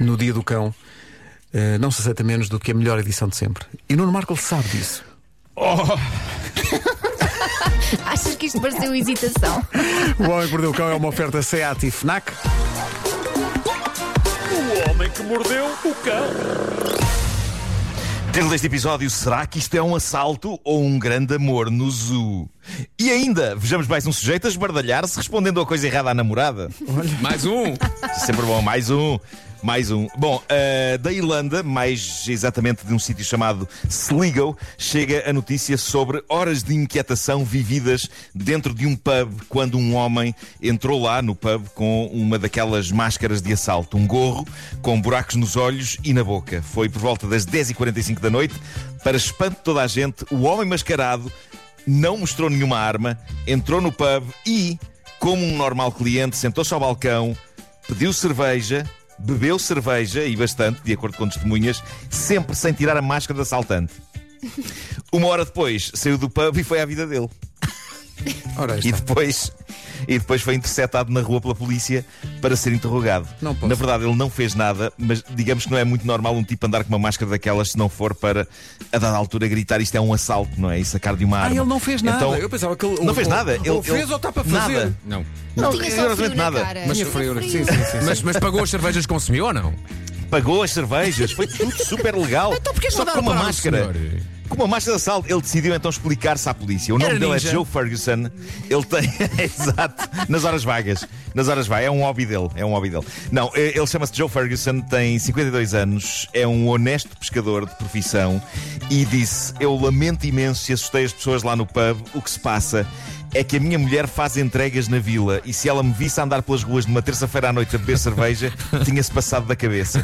no dia do cão, eh, não se aceita menos do que a melhor edição de sempre. E Nuno Marco sabe disso. Achas que isto pareceu hesitação? O Homem que Mordeu o Cão é uma oferta SEAT e FNAC. O homem que mordeu o cão. Título deste episódio: Será que isto é um assalto ou um grande amor no zoo? E ainda, vejamos mais um sujeito a esbardalhar-se respondendo a coisa errada à namorada. Mais um! Sempre bom, mais um. Mais um. Bom, uh, da Irlanda, mais exatamente de um sítio chamado Sligo, chega a notícia sobre horas de inquietação vividas dentro de um pub quando um homem entrou lá no pub com uma daquelas máscaras de assalto, um gorro com buracos nos olhos e na boca. Foi por volta das 10h45 da noite. Para espanto de toda a gente, o homem mascarado não mostrou nenhuma arma, entrou no pub e, como um normal cliente, sentou-se ao balcão, pediu cerveja bebeu cerveja, e bastante, de acordo com testemunhas, sempre sem tirar a máscara de assaltante. Uma hora depois, saiu do pub e foi à vida dele. Ora, E depois, e depois foi interceptado na rua pela polícia para ser interrogado. Não posso. Na verdade, ele não fez nada, mas digamos que não é muito normal um tipo andar com uma máscara daquelas se não for para, a dada altura, gritar isto é um assalto, não é? E sacar de uma Ah, arma. ele não fez nada. Então, Eu pensava que ele. não fez nada. Ele, Ele, fez ele- ou está para fazer? Nada. Não. Não, Não, tinha só frio rigorosamente na nada. cara. Mas Tinha frio, frio. sim, sim, sim. Mas, mas pagou as cervejas que consumiu ou não? Pagou as cervejas, foi tudo super legal. Então porquê que Só com uma máscara. senhor? Com uma máscara de assalto, ele decidiu então explicar-se à polícia. O nome Era dele ninja. é Joe Ferguson. Ele tem. Exato. Nas horas vagas. Nas horas vagas. É um hobby dele. É um hobby dele. Não, eh, ele chama-se Joe Ferguson, tem 52 anos, é um honesto pescador de profissão e disse: Eu lamento imenso se assustei as pessoas lá no pub. O que se passa é que a minha mulher faz entregas na vila e se ela me visse a andar pelas ruas numa terça-feira à noite a beber cerveja, tinha-se passado da cabeça.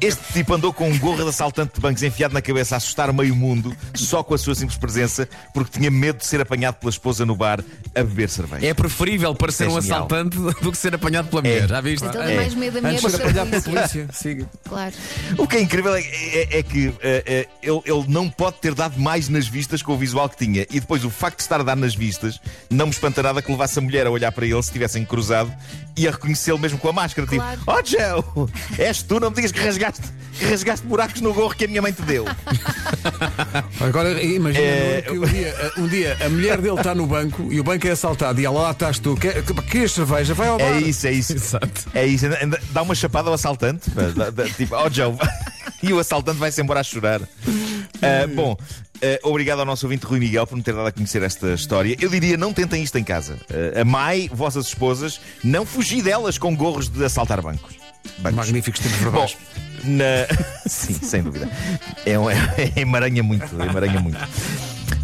Este tipo andou com um gorro de assaltante de bancos enfiado na cabeça a assustar meio mundo só com a sua simples presença porque tinha medo de ser apanhado pela esposa no bar a beber cerveja. É preferível parecer É um genial. assaltante do que ser apanhado pela mulher. Já viste? Então É. mais medo da mulher Antes de do ser que a apanhado pela polícia. Siga. Claro. O que é incrível é, é- é que eh, eh, ele, ele não pode ter dado mais nas vistas com o visual que tinha. E depois o facto de estar dar nas vistas não me espanta nada que levasse a mulher a olhar para ele se tivessem cruzado e a reconhecê-lo mesmo com a máscara. Claro. Tipo, oh Joe, és tu, não me digas que rasgaste, que rasgaste buracos no gorro que a minha mãe te deu. Agora imagina É, Nuno, que um dia, um dia a mulher dele está no banco e o banco é assaltado e ela lá estás tu. Quer- Queres cerveja? Vai ao bar. É isso, é isso. Exato. É isso. Dá uma chapada ao assaltante. Tipo, oh Joe. E o assaltante vai-se embora a chorar. Ah, bom, ah, obrigado ao nosso ouvinte Rui Miguel por me ter dado a conhecer esta história. Eu diria: não tentem isto em casa. Ah, amai vossas esposas, não fugi delas com gorros de assaltar bancos. bancos. Magníficos tempos Bom, verbais. na... sim, sem dúvida. É, um, é, emaranha muito, emaranha muito.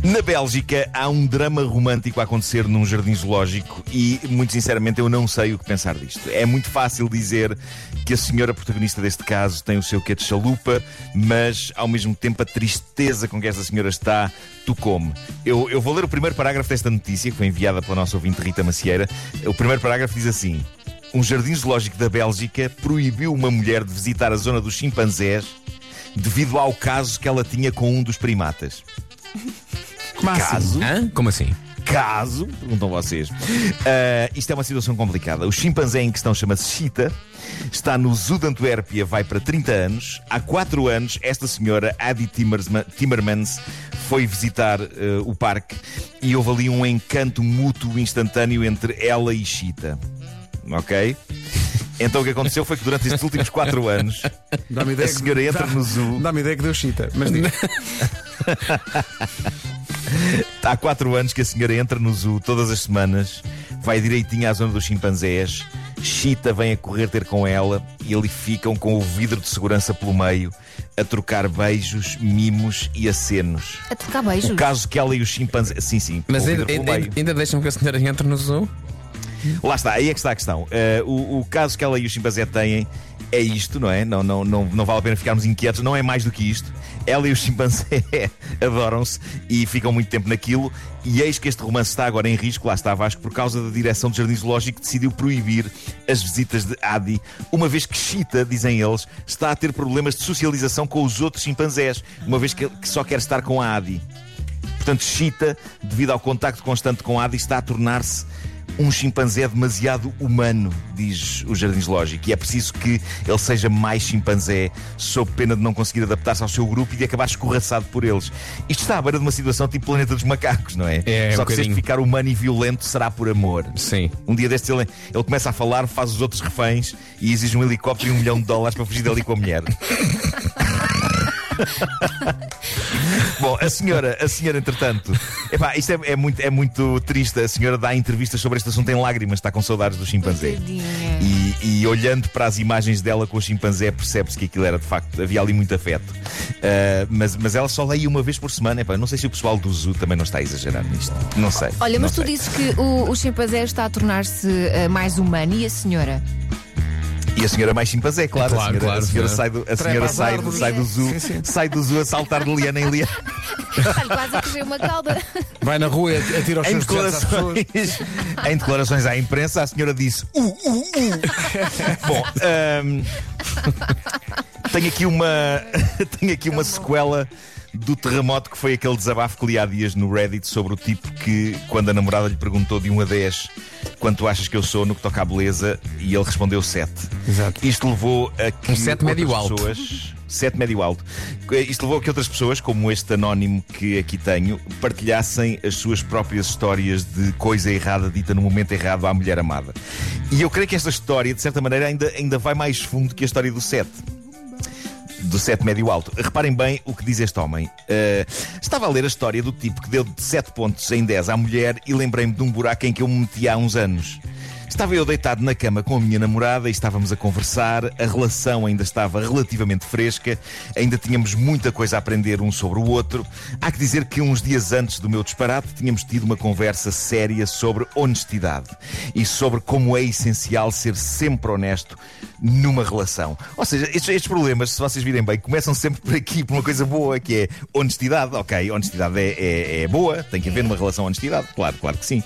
Na Bélgica há um drama romântico a acontecer num jardim zoológico e, muito sinceramente, eu não sei o que pensar disto. É muito fácil dizer que a senhora protagonista deste caso tem o seu quê de chalupa, mas ao mesmo tempo a tristeza com que esta senhora está tocou-me. Eu, eu vou ler o primeiro parágrafo desta notícia, que foi enviada pela nossa ouvinte Rita Macieira. O primeiro parágrafo diz assim: Um jardim zoológico da Bélgica proibiu uma mulher de visitar a zona dos chimpanzés devido ao caso que ela tinha com um dos primatas. Como assim? Caso? Hã? Como assim? Caso, perguntam vocês. Ah, isto é uma situação complicada. O chimpanzé em questão chama-se Cheetah. Está no Zoo de Antuérpia, vai para 30 anos. Há 4 anos, esta senhora, Adi Timmermans, foi visitar ah, o parque e houve ali um encanto mútuo instantâneo entre ela e Cheetah. Ok? Então o que aconteceu foi que durante estes últimos 4 anos, a ideia que- senhora entra dá- no zoo. Dá-me ideia que deu chita. Mas diga. Há quatro anos que a senhora entra no zoo todas as semanas, vai direitinho à zona dos chimpanzés, Chita vem a correr ter com ela e ali ficam com o vidro de segurança pelo meio, a trocar beijos, mimos e acenos. A trocar beijos. O caso que ela e os chimpanzés. Sim, sim, Mas ainda, ainda, ainda deixam que a senhora entre no zoo? Lá está, aí é que está a questão. Eh, o, o caso que ela e o chimpanzé têm é isto, não é? Não, não, não, não vale a pena ficarmos inquietos, não é mais do que isto. Ela e o chimpanzé adoram-se e ficam muito tempo naquilo. E eis que este romance está agora em risco, lá está Vasco, por causa da direção do Jardim Zoológico que decidiu proibir as visitas de Adi, uma vez que Chita, dizem eles, está a ter problemas de socialização com os outros chimpanzés, uma vez que, só quer estar com a Adi. Portanto, Chita, devido ao contacto constante com a Adi, está a tornar-se Um chimpanzé é demasiado humano, diz o Jardim Zoológico, e é preciso que ele seja mais chimpanzé, sob pena de não conseguir adaptar-se ao seu grupo e de acabar escorraçado por eles. Isto está à beira de uma situação tipo Planeta dos Macacos, não é? É, Só um que se este ficar humano e violento será por amor. Sim. Um dia destes ele, ele começa a falar, faz os outros reféns e exige um helicóptero e um milhão de dólares para fugir dali com a mulher. Bom, a senhora, a senhora, entretanto, epá, isto é, é muito, é muito triste. A senhora dá entrevistas sobre este assunto em lágrimas, está com saudades do chimpanzé. E, e olhando para as imagens dela com o chimpanzé, percebe-se que aquilo era de facto, havia ali muito afeto. Ah, mas, mas ela só leia uma vez por semana. Epá, não sei se o pessoal do Zoo também não está a exagerar nisto. Não sei. Olha, mas tu sei. dizes que o, o chimpanzé está a tornar-se eh, mais humano e a senhora? E a senhora mais chimpanzé, claro. Claro, a senhora, claro, a senhora sai do, a senhora sai, do- sai do zoo, Sim, sim. sai do zoo a saltar de liana em liana. Olha, quase a uma cauda. Vai na rua e atira os Em seus dejetos às pessoas. declarações, em declarações à imprensa, a senhora disse uh, uh, uh. Bom, ahm, tenho aqui uma tenho aqui uma sequela do terremoto que foi aquele desabafo que li há dias no Reddit sobre o tipo que, quando a namorada lhe perguntou de 1 a 10 quanto achas que eu sou no que toca à beleza, e ele respondeu 7. Exato. Isto levou a que Um sete médio outras alto. pessoas. 7 médio alto. Isto levou a que outras pessoas, como este anónimo que aqui tenho, partilhassem as suas próprias histórias de coisa errada dita no momento errado à mulher amada. E eu creio que esta história, de certa maneira, ainda, ainda vai mais fundo que a história do 7 do 7 médio alto. Reparem bem o que diz este homem. Uh, estava a ler a história do tipo que deu de 7 pontos em 10 à mulher e lembrei-me de um buraco em que eu me meti há uns anos. Estava eu deitado na cama com a minha namorada e estávamos a conversar. A relação ainda estava relativamente fresca, ainda tínhamos muita coisa a aprender um sobre o outro. Há que dizer que uns dias antes do meu disparate tínhamos tido uma conversa séria sobre honestidade e sobre como é essencial ser sempre honesto numa relação. Ou seja, estes, estes problemas, se vocês virem bem, começam sempre por aqui, por uma coisa boa, que é honestidade. Ok, honestidade é, é- é boa, tem que haver numa relação honestidade, claro, claro que sim.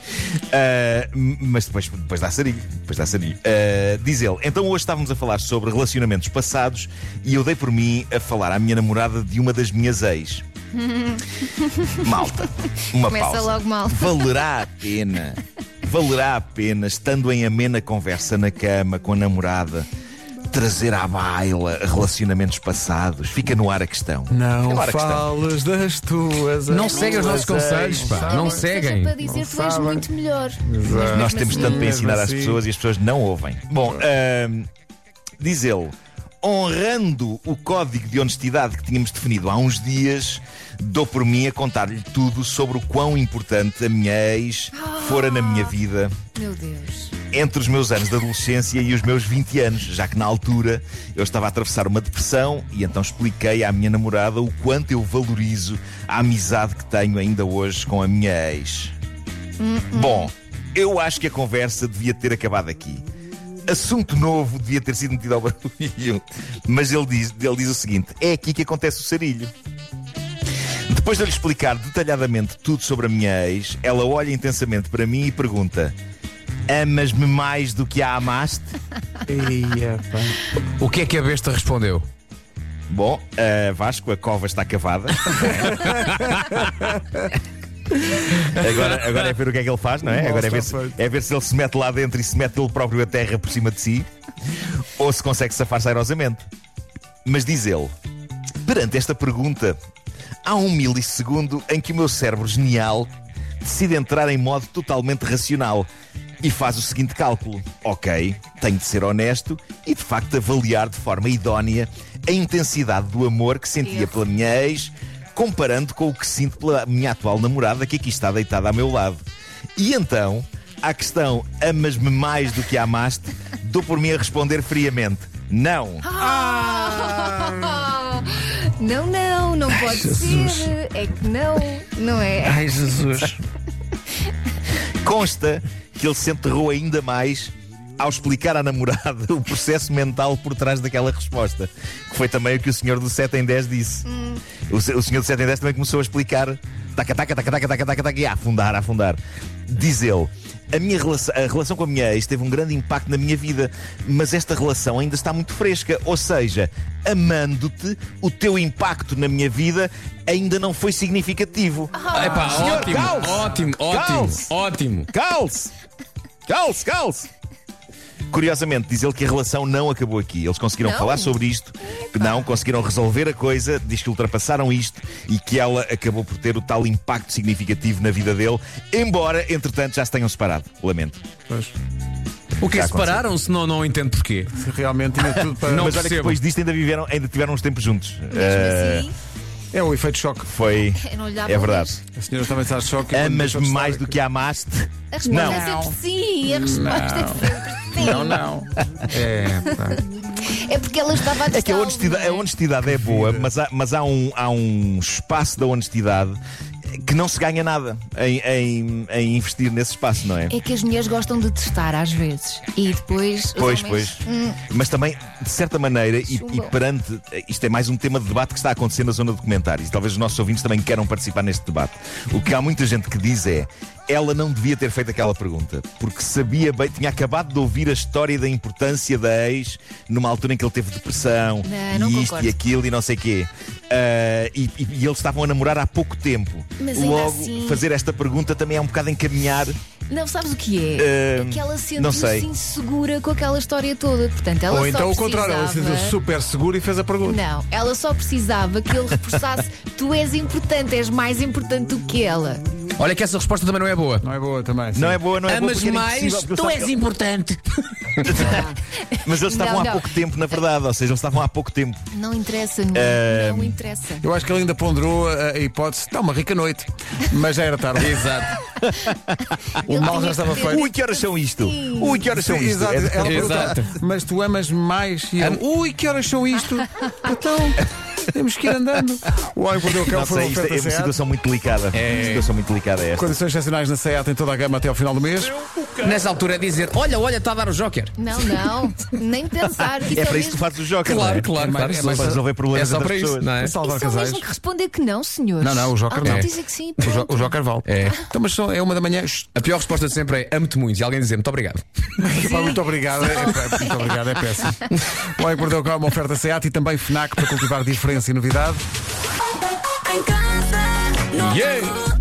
M- mas depois, depois dá Depois dá sarilho. Ah, diz ele, então hoje estávamos a falar sobre relacionamentos passados e eu dei por mim a falar à minha namorada de uma das minhas ex. Malta, uma Começa pausa. logo mal. Valerá a pena, valerá a pena, estando em amena conversa na cama com a namorada, trazer à baila relacionamentos passados? Fica no ar a questão. Não Agora a questão. fales das tuas. Não seguem os nossos conselhos, pá. Não que seja seguem. para dizer que tu és sabem. muito melhor. Exato. Nós temos tanto para Mesmo ensinar às assim. pessoas e as pessoas não ouvem. Bom, ahm, diz ele, honrando o código de honestidade que tínhamos definido há uns dias, dou por mim a contar-lhe tudo sobre o quão importante a minha ex fora na minha vida Meu Deus. Entre os meus anos de adolescência e os meus 20 anos, já que na altura eu estava a atravessar uma depressão e então expliquei à minha namorada o quanto eu valorizo a amizade que tenho ainda hoje com a minha ex. Bom, eu acho que a conversa devia ter acabado aqui. Assunto novo devia ter sido metido ao barulho. Mas ele diz, ele diz o seguinte: é aqui que acontece o sarilho. Depois de eu lhe explicar detalhadamente tudo sobre a minha ex, ela olha intensamente para mim e pergunta: Amas-me mais do que a amaste? Eia, pá. O que é que a besta respondeu? Bom, Vasco, a cova está cavada. agora, agora é ver o que é que ele faz, não é? Agora é ver, se, é ver se ele se mete lá dentro e se mete ele próprio a terra por cima de si, ou se consegue safar-se airosamente. Mas diz ele: perante esta pergunta, há um milissegundo em que o meu cérebro genial decide entrar em modo totalmente racional e faz o seguinte cálculo: ok, tenho de ser honesto e de facto avaliar de forma idónea a intensidade do amor que sentia Erro. pela minha ex, comparando com o que sinto pela minha atual namorada que aqui está deitada ao meu lado. E então, à questão amas-me mais do que amaste, dou por mim a responder friamente: não. Não, não, não pode ser. É que não, não é? Ai, Jesus. Consta que ele se enterrou ainda mais ao explicar à namorada o processo mental por trás daquela resposta. Que foi também o que o senhor do 7 em 10 disse. O, se- o senhor do 7 em 10 também começou a explicar taca, taca, taca, taca, taca, taca, taca, e a afundar, a afundar. Diz ele. A, minha relação, a relação com a minha ex teve um grande impacto na minha vida, mas esta relação ainda está muito fresca. Ou seja, amando-te, o teu impacto na minha vida ainda não foi significativo. Epá, Senhor, ótimo, calce. ótimo, ótimo, ótimo. Calce! Calce, calce! Curiosamente, diz ele que a relação não acabou aqui. Eles conseguiram Não? falar sobre isto, que não, conseguiram resolver a coisa, diz que ultrapassaram isto e que ela acabou por ter o tal impacto significativo na vida dele, embora, entretanto, já se tenham separado. Lamento. Pois, O que Já separaram-se? Não, não entendo porquê. realmente tinha tudo para. Não Mas olha que depois disto ainda, viveram, ainda tiveram uns tempos juntos. Mesmo Eh, assim, É o efeito choque. Foi. eu não lhe dava É verdade. A senhora também está de choque. e quando Amas deixou de mais do que amaste? A resposta Não. é sempre sim. A resposta é sempre sim. Não, não. É, pá. É porque ela estava a É que a honestidade, a é? honestidade é boa, mas há, mas há, um, há um espaço da honestidade que não se ganha nada em, em- em investir nesse espaço, não é? É que as mulheres gostam de testar às vezes. E depois. Pois, homens- pois. Mas também, de certa maneira, e, e perante. Isto é mais um tema de debate que está a acontecer na zona de comentários. Talvez os nossos ouvintes também queiram participar neste debate. O que há muita gente que diz é. Ela não devia ter feito aquela pergunta, porque sabia bem, tinha acabado de ouvir a história da importância da ex numa altura em que ele teve depressão Não, não e isto concordo. e aquilo e não sei quê. Ah, e, e- e eles estavam a namorar há pouco tempo. Mas Logo, assim- fazer esta pergunta também é um bocado encaminhar. Não, sabes o que é? É que ela não sei. sentiu-se insegura com aquela história toda. Portanto, ela Ou só então o precisava... contrário, ela se sentiu super segura e fez a pergunta. Não, ela só precisava que ele reforçasse: tu és importante, és mais importante do que ela. Olha que essa resposta também não é boa. Não é boa também. sim. Não é boa, não é boa. Amas era mais, tu és importante. Mas eles estavam Não, há pouco tempo, na verdade, ou seja, eles estavam há pouco tempo. Não interessa, não, não interessa. Eu acho que ele ainda ponderou a, a hipótese. Está uma rica noite. Mas já era tarde. Exato. O mal já estava feito. Ui, que horas são isto? Sim. Ui, que horas são isto? exato. É- Ela Exato. mas tu amas mais? E ele, ui, que horas são isto? Então, temos que ir andando. O homem perdeu o cão Não foi isto é oferta uma situação muito delicada. É. Uma situação muito delicada é esta. Condições excepcionais na SEAT em toda a gama até ao final do mês. Nessa altura é dizer: olha, olha, está a dar o Joker. Não, não, nem pensar. que É é para isso que tu fazes o joker, Claro, não é? claro, É claro. mais- é Só- mais- Para resolver problemas É só para as isso, pessoas. não é? Salvar só casais. mesmo que responder que não, senhores. Não, não, o Joker Então não. dizem que sim. O, jo pronto. o Joker vale. É. Então, mas só é uma da manhã. A pior resposta de sempre é: amo-te muito. E alguém dizer muito obrigado. pá, muito obrigado. É, é, muito obrigado, é péssimo. O homem perdeu o cão, uma oferta SEAT e também FNAC para cultivar diferença e novidade. Yeah.